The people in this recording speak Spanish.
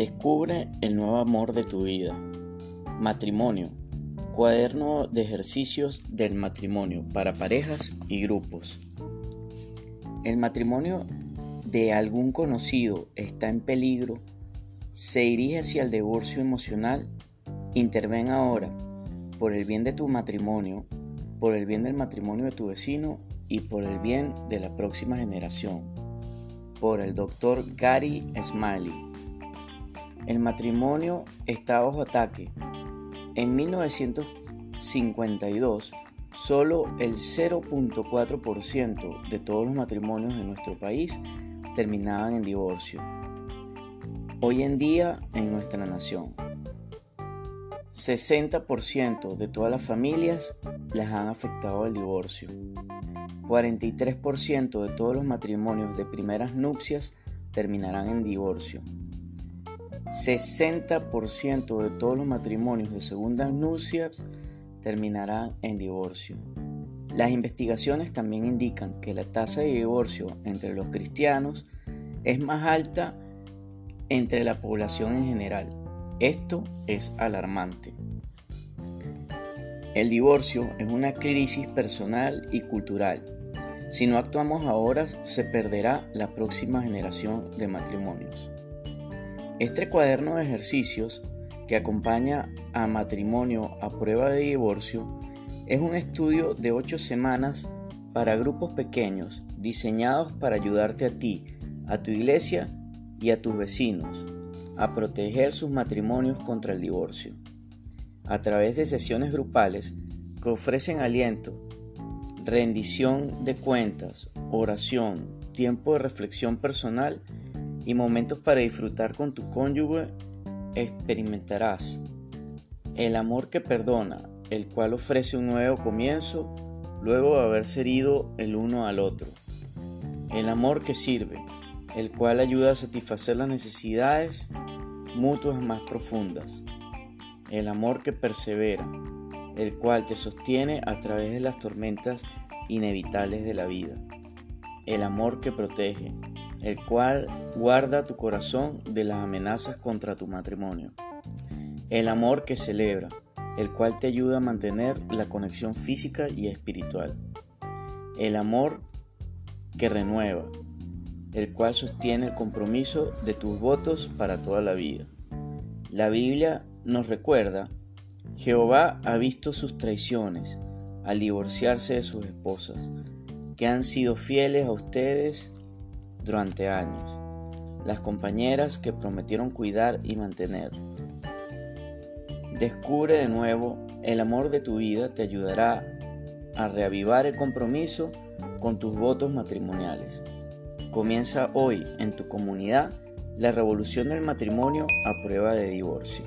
Descubre el nuevo amor de tu vida. Matrimonio. Cuaderno de ejercicios del matrimonio para parejas y grupos. El matrimonio de algún conocido está en peligro. Se dirige hacia el divorcio emocional. Interven ahora por el bien de tu matrimonio, por el bien del matrimonio de tu vecino y por el bien de la próxima generación. Por el doctor Gary Smiley. El matrimonio está bajo ataque. En 1952, solo el 0.4% de todos los matrimonios en nuestro país terminaban en divorcio. Hoy en día en nuestra nación, 60% de todas las familias las han afectado el divorcio. 43% de todos los matrimonios de primeras nupcias terminarán en divorcio. 60% de todos los matrimonios de segundas nupcias terminarán en divorcio. Las investigaciones también indican que la tasa de divorcio entre los cristianos es más alta entre la población en general. Esto es alarmante. El divorcio es una crisis personal y cultural. Si no actuamos ahora, se perderá la próxima generación de matrimonios. Este cuaderno de ejercicios que acompaña a matrimonio a prueba de divorcio es un estudio de 8 semanas para grupos pequeños diseñados para ayudarte a ti, a tu iglesia y a tus vecinos a proteger sus matrimonios contra el divorcio. A través de sesiones grupales que ofrecen aliento, rendición de cuentas, oración, tiempo de reflexión personal y momentos para disfrutar con tu cónyuge, experimentarás el amor que perdona, el cual ofrece un nuevo comienzo luego de haberse herido el uno al otro. El amor que sirve, el cual ayuda a satisfacer las necesidades mutuas más profundas. El amor que persevera, el cual te sostiene a través de las tormentas inevitables de la vida. El amor que protege, el cual guarda tu corazón de las amenazas contra tu matrimonio. El amor que celebra, el cual te ayuda a mantener la conexión física y espiritual. El amor que renueva, el cual sostiene el compromiso de tus votos para toda la vida. La Biblia nos recuerda, Jehová ha visto sus traiciones al divorciarse de sus esposas, que han sido fieles a ustedes durante años, las compañeras que prometieron cuidar y mantener. Descubre de nuevo el amor de tu vida te ayudará a reavivar el compromiso con tus votos matrimoniales. Comienza hoy en tu comunidad la revolución del matrimonio a prueba de divorcio.